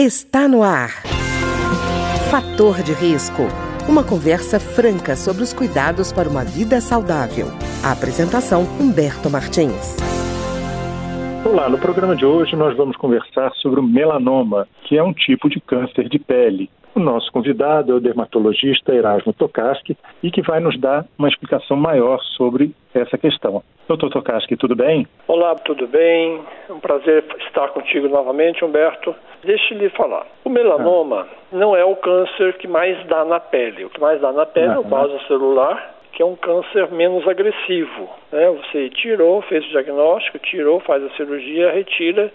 Está no ar. Fator de risco. Uma conversa franca sobre os cuidados para uma vida saudável. A apresentação Humberto Martins. Olá, no programa de hoje nós vamos conversar sobre o melanoma, que é um tipo de câncer de pele. O nosso convidado é o dermatologista Erasmo Tokarski e que vai nos dar uma explicação maior sobre essa questão. Doutor Tokarski, tudo bem? Olá, tudo bem? É um prazer estar contigo novamente, Humberto. Deixe lhe falar. O melanoma ah. não é o câncer que mais dá na pele. O que mais dá na pele ah, é o vaso celular, que é um câncer menos agressivo. Né? Você tirou, fez o diagnóstico, tirou, faz a cirurgia, retira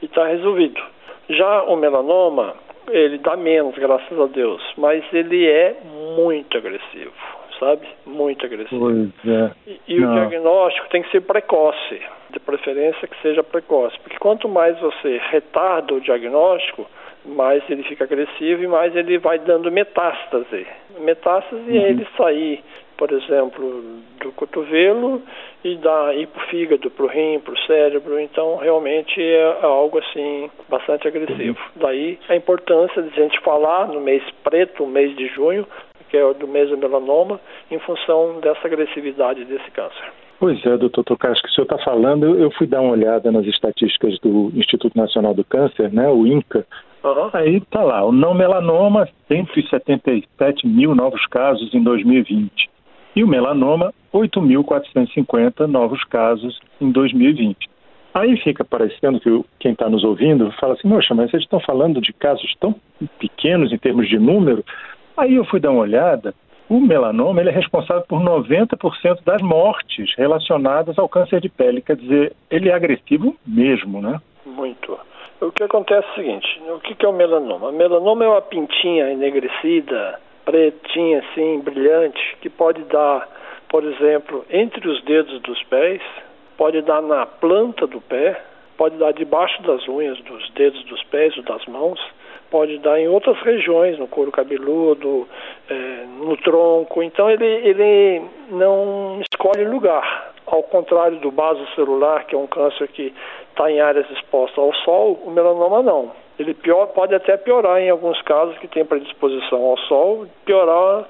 e está resolvido. Já o melanoma, ele dá menos, graças a Deus, mas ele é muito agressivo, sabe? Muito agressivo. É. E, e o diagnóstico tem que ser precoce, de preferência que seja precoce, porque quanto mais você retarda o diagnóstico, mais ele fica agressivo e mais ele vai dando metástase. Metástase é uhum. é ele sair, por exemplo, do cotovelo e da, ir para o fígado, para o rim, para o cérebro. Então, realmente é algo assim bastante agressivo. Uhum. Daí a importância de a gente falar no mês preto, o mês de junho, que é o do mês do melanoma, em função dessa agressividade desse câncer. Pois é, doutor Tocares, que o senhor está falando, eu fui dar uma olhada nas estatísticas do Instituto Nacional do Câncer, né, o INCA, Uhum. Aí está lá, o não melanoma, 177 mil novos casos em 2020. E o melanoma, 8.450 novos casos em 2020. Aí fica parecendo que quem está nos ouvindo fala assim, poxa, mas vocês estão falando de casos tão pequenos em termos de número. Aí eu fui dar uma olhada, o melanoma ele é responsável por 90% das mortes relacionadas ao câncer de pele, quer dizer, ele é agressivo mesmo, né? Muito. O que acontece é o seguinte, o que é o melanoma? O melanoma é uma pintinha enegrecida, pretinha assim, brilhante, que pode dar, por exemplo, entre os dedos dos pés, pode dar na planta do pé, pode dar debaixo das unhas dos dedos dos pés ou das mãos, pode dar em outras regiões, no couro cabeludo, é, no tronco. Então ele, ele não escolhe lugar. Ao contrário do baso celular, que é um câncer que está em áreas expostas ao sol, o melanoma não. Ele pior, pode até piorar em alguns casos que tem predisposição ao sol, piorar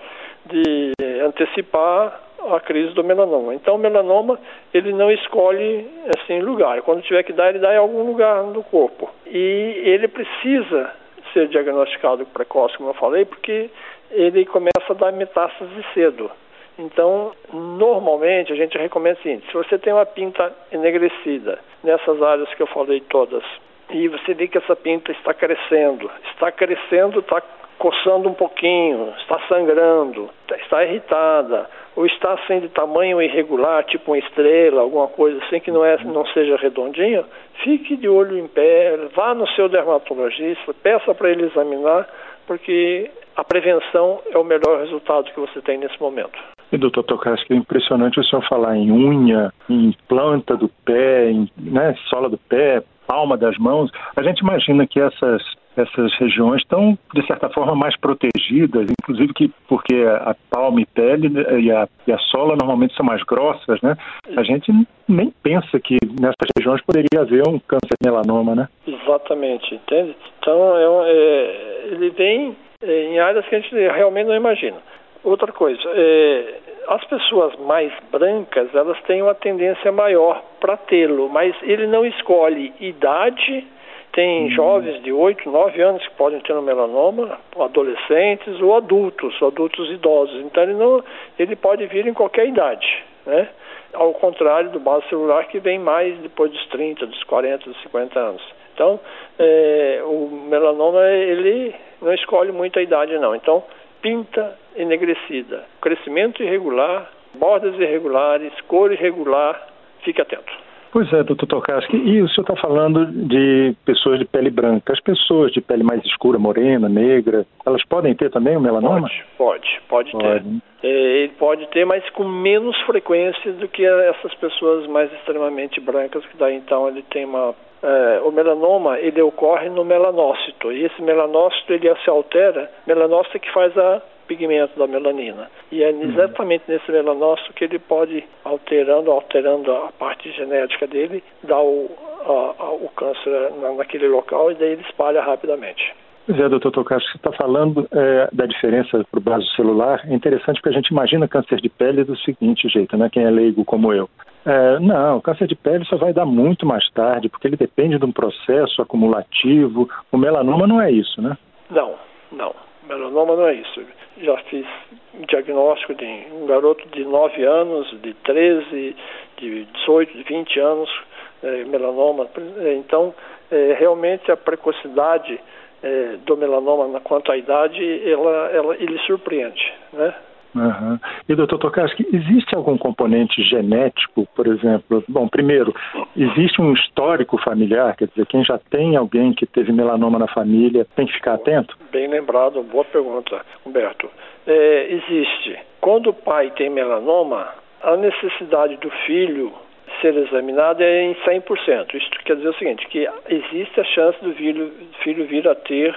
de antecipar a crise do melanoma. Então, o melanoma, ele não escolhe assim lugar. Quando tiver que dar, ele dá em algum lugar do corpo. E ele precisa ser diagnosticado precoce, como eu falei, porque ele começa a dar metástase cedo. Então, normalmente a gente recomenda o seguinte: se você tem uma pinta enegrecida nessas áreas que eu falei todas, e você vê que essa pinta está crescendo, está crescendo, está coçando um pouquinho, está sangrando, está irritada, ou está assim de tamanho irregular, tipo uma estrela, alguma coisa assim que não, é, não seja redondinha, fique de olho em pé, vá no seu dermatologista, peça para ele examinar, porque a prevenção é o melhor resultado que você tem nesse momento. E, doutor Tokarski, é impressionante o senhor falar em unha, em planta do pé, em né, sola do pé, palma das mãos. A gente imagina que essas essas regiões estão, de certa forma, mais protegidas, inclusive que porque a palma e pele né, e a, e a sola normalmente são mais grossas, né? A gente nem pensa que nessas regiões poderia haver um câncer melanoma, né? Exatamente, entende? Então, é, é, ele vem é, em áreas que a gente realmente não imagina. Outra coisa, é, as pessoas mais brancas, elas têm uma tendência maior para tê-lo, mas ele não escolhe idade tem uhum. jovens de 8, 9 anos que podem ter um melanoma, adolescentes ou adultos, adultos idosos. Então ele não, ele pode vir em qualquer idade, né? Ao contrário do base celular que vem mais depois dos 30, dos 40, dos 50 anos. Então, é, o melanoma ele não escolhe muito a idade não. Então, pinta enegrecida, crescimento irregular, bordas irregulares, cor irregular, fique atento. Pois é, doutor Tokarski. E o senhor está falando de pessoas de pele branca. As pessoas de pele mais escura, morena, negra, elas podem ter também o melanoma? Pode, pode, pode, pode. ter. É, ele pode ter, mas com menos frequência do que essas pessoas mais extremamente brancas, que daí então ele tem uma é, o melanoma ele ocorre no melanócito e esse melanócito ele se altera, melanócito é que faz a pigmento da melanina. E é uhum. exatamente nesse melanócito que ele pode, alterando, alterando a parte genética dele, dar o, a, a, o câncer naquele local e daí ele espalha rapidamente. Pois é, doutor Tocacho, você está falando é, da diferença para o vaso celular. É interessante porque a gente imagina câncer de pele do seguinte jeito, né? Quem é leigo como eu. É, não, o câncer de pele só vai dar muito mais tarde, porque ele depende de um processo acumulativo. O melanoma não é isso, né? Não, não. Melanoma não é isso. Já fiz diagnóstico de um garoto de 9 anos, de 13, de 18, de 20 anos, é, melanoma. Então, é, realmente a precocidade é, do melanoma quanto à idade, ela, ela, ele surpreende, né? Uhum. E doutor Tokarski, existe algum componente genético, por exemplo? Bom, primeiro, existe um histórico familiar, quer dizer, quem já tem alguém que teve melanoma na família tem que ficar atento? Bem lembrado, boa pergunta, Humberto. É, existe. Quando o pai tem melanoma, a necessidade do filho ser examinado é em 100%. Isso quer dizer o seguinte, que existe a chance do filho, filho vir a ter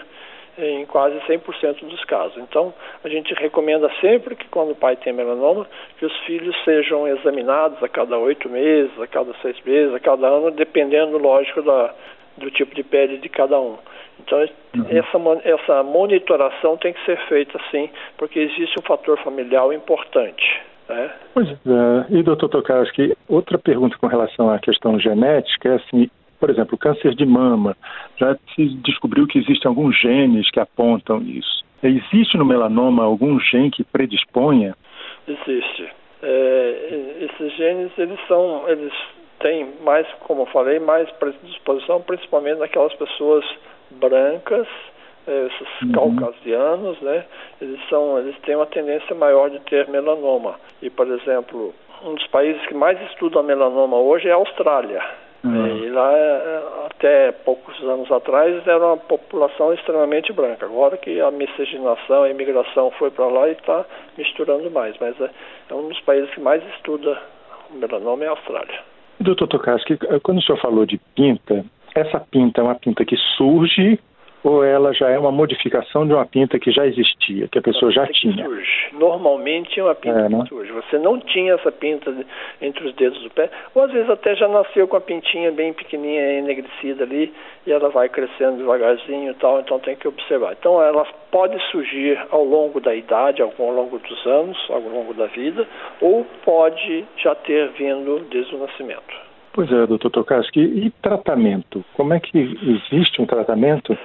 em quase 100% dos casos. Então, a gente recomenda sempre que quando o pai tem melanoma, que os filhos sejam examinados a cada oito meses, a cada seis meses, a cada ano, dependendo, lógico, da, do tipo de pele de cada um. Então, uhum. essa, essa monitoração tem que ser feita sim, porque existe um fator familiar importante. Né? Pois é. E, doutor Tokarski, outra pergunta com relação à questão genética é assim, por exemplo, câncer de mama, já se descobriu que existem alguns genes que apontam isso. Existe no melanoma algum gene que predisponha? Existe. É, esses genes, eles são, eles têm mais, como eu falei, mais predisposição, principalmente naquelas pessoas brancas, é, esses uhum. caucasianos, né? Eles são, eles têm uma tendência maior de ter melanoma. E, por exemplo, um dos países que mais estuda melanoma hoje é a Austrália. Lá, é, até poucos anos atrás, era uma população extremamente branca. Agora que a miscigenação, a imigração foi para lá e está misturando mais. Mas é, é, um dos países que mais estuda o melanoma é a Austrália. Doutor Tokarski, quando o senhor falou de pinta, essa pinta é uma pinta que surge ou ela já é uma modificação de uma pinta que já existia, que a pessoa já tinha? Surge. Normalmente é uma pinta é, né? que surge. Você não tinha essa pinta entre os dedos do pé, ou às vezes até já nasceu com a pintinha bem pequenininha, enegrecida ali, e ela vai crescendo devagarzinho e tal, então tem que observar. Então ela pode surgir ao longo da idade, ao longo dos anos, ao longo da vida, ou pode já ter vindo desde o nascimento. Pois é, doutor Tokarski, e tratamento? Como é que existe um tratamento?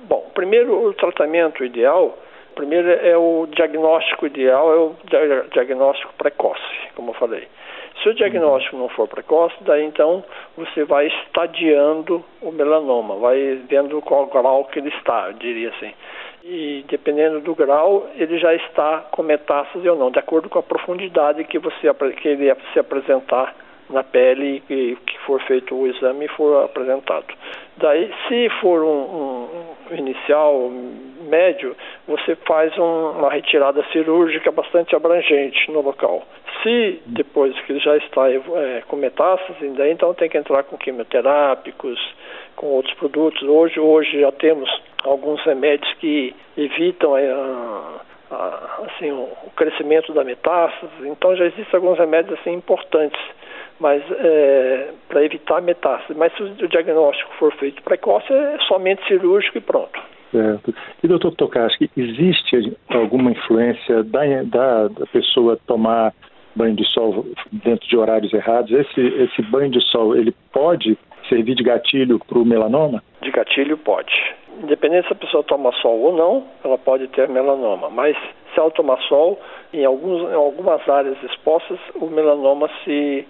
Bom, primeiro o tratamento ideal, primeiro é o diagnóstico ideal, é o diagnóstico precoce, como eu falei. Se o diagnóstico não for precoce, daí então você vai estadiando o melanoma, vai vendo qual grau que ele está, eu diria assim. E dependendo do grau, ele já está com metástase ou não, de acordo com a profundidade que você que ele se apresentar na pele que, que for feito o exame e for apresentado. Daí, se for um, um inicial médio, você faz um, uma retirada cirúrgica bastante abrangente no local. Se depois que já está é, com metástase, daí então tem que entrar com quimioterápicos, com outros produtos. Hoje, hoje já temos alguns remédios que evitam a, a, assim, o crescimento da metástase. Então já existem alguns remédios assim importantes mas é, para evitar metástase. Mas se o diagnóstico for feito precoce, é somente cirúrgico e pronto. Certo. E doutor Tokarski, existe alguma influência da, da, da, pessoa tomar banho de sol dentro de horários errados? Esse, esse banho de sol, ele pode servir de gatilho para o melanoma? De gatilho pode. Independente se a pessoa toma sol ou não, ela pode ter melanoma. Mas se ela tomar sol, em, alguns, em algumas áreas expostas, o melanoma se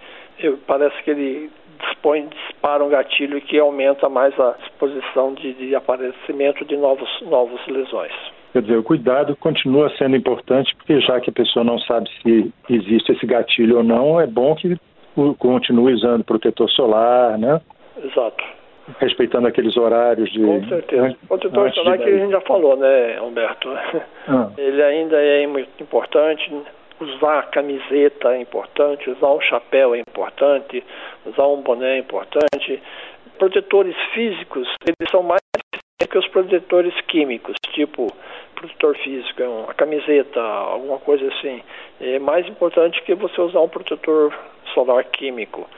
parece que ele dispõe, dispara um gatilho que aumenta mais a exposição de, de aparecimento de novos, novos lesões. Quer dizer, o cuidado continua sendo importante, porque já que a pessoa não sabe se existe esse gatilho ou não, é bom que continue usando protetor solar, né? Exato. Respeitando aqueles horários de. Com certeza. O protetor solar que a gente já falou, né, Humberto? Ah. Ele ainda é muito importante usar camiseta é importante, usar um chapéu é importante, usar um boné é importante. Protetores físicos, eles são mais que os protetores químicos, tipo protetor físico, uma camiseta, alguma coisa assim, é mais importante que você usar um protetor solar químico.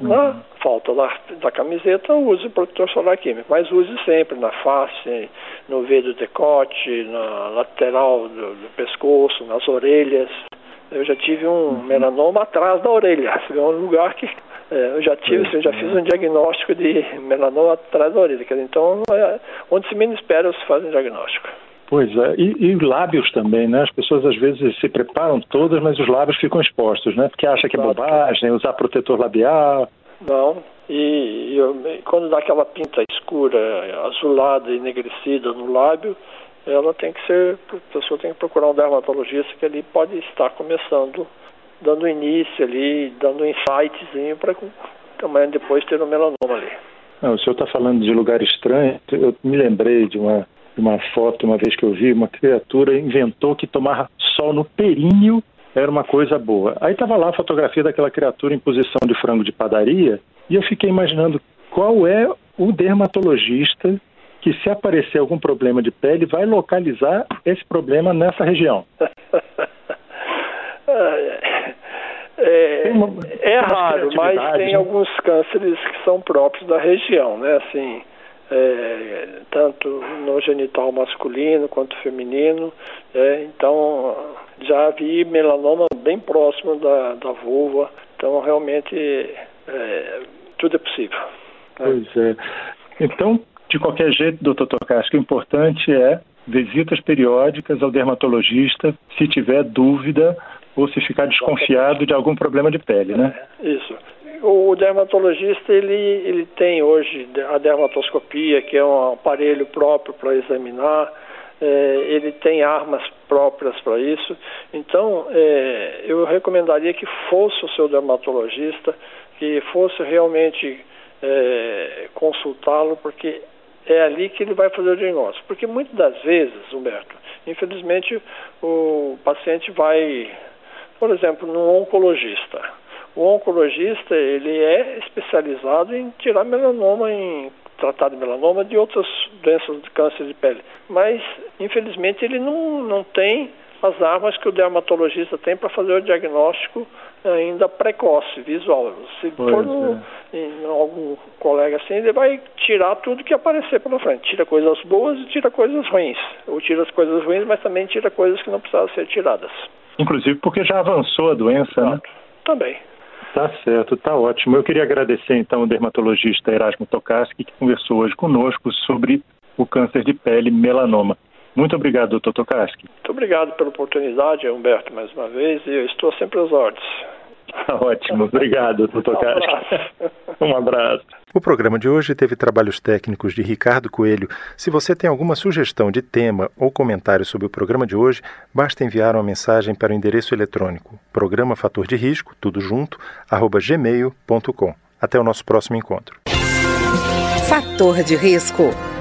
Na uhum. falta da, da camiseta, use protetor solar químico, mas use sempre na face, no V do decote, na lateral do, do pescoço, nas orelhas. Eu já tive um uhum. melanoma atrás da orelha, é um lugar que é, eu já tive, assim, eu já fiz um diagnóstico de melanoma atrás da orelha. Então, é, onde se menos espera, se faz um diagnóstico. Pois é, e, e, lábios também, né? As pessoas às vezes se preparam todas, mas os lábios ficam expostos, né? Porque acha que é bobagem usar protetor labial. Não, e, e quando dá aquela pinta escura, azulada, enegrecida no lábio, ela tem que ser, a pessoa tem que procurar um dermatologista que ali pode estar começando, dando início ali, dando um insightzinho para amanhã depois ter um melanoma ali. Não, o senhor está falando de lugar estranho, eu me lembrei de uma uma foto uma vez que eu vi, uma criatura inventou que tomar sol no períneo era uma coisa boa. Aí estava lá a fotografia daquela criatura em posição de frango de padaria e eu fiquei imaginando qual é o dermatologista que se aparecer algum problema de pele vai localizar esse problema nessa região. É, uma, é raro, mas tem né? alguns cânceres que são próprios da região, né? Assim, é, tanto no genital masculino quanto feminino. É, então, já vi melanoma bem próximo da, da vulva. Então, realmente, é, tudo é possível. Pois é. Então, de qualquer jeito, doutor Tocasco, o importante é visitas periódicas ao dermatologista se tiver dúvida ou se ficar desconfiado de algum problema de pele, né? Isso o dermatologista ele, ele tem hoje a dermatoscopia, que é um aparelho próprio para examinar, é, ele tem armas próprias para isso. Então, é, eu recomendaria que fosse o seu dermatologista, que fosse realmente é, consultá-lo, porque é ali que ele vai fazer o diagnóstico. Porque muitas das vezes, Humberto, infelizmente o paciente vai, por exemplo, num oncologista o oncologista ele é especializado em tirar melanoma, em tratar de melanoma de outras doenças de câncer de pele. Mas, infelizmente, ele não, não tem as armas que o dermatologista tem para fazer o diagnóstico ainda precoce, visual. Se pois for no, é. em algum colega assim, ele vai tirar tudo que aparecer pela frente. Tira coisas boas e tira coisas ruins. Ou tira as coisas ruins, mas também tira coisas que não precisavam ser tiradas. Inclusive porque já avançou a doença, Exato. né? Também. Tá certo, tá ótimo. Eu queria agradecer então o dermatologista Erasmo Tokarski, que conversou hoje conosco sobre o câncer de pele melanoma. Muito obrigado, doutor Tokarski. Muito obrigado pela oportunidade, Humberto, mais uma vez, e eu estou sempre às ordens. Tá ótimo, obrigado, doutor um Abraço. Um abraço. O programa de hoje teve trabalhos técnicos de Ricardo Coelho. Se você tem alguma sugestão de tema ou comentário sobre o programa de hoje, basta enviar uma mensagem para o endereço eletrônico programa fator de risco, tudo junto, arroba gmail.com. Até o nosso próximo encontro. Fator de risco,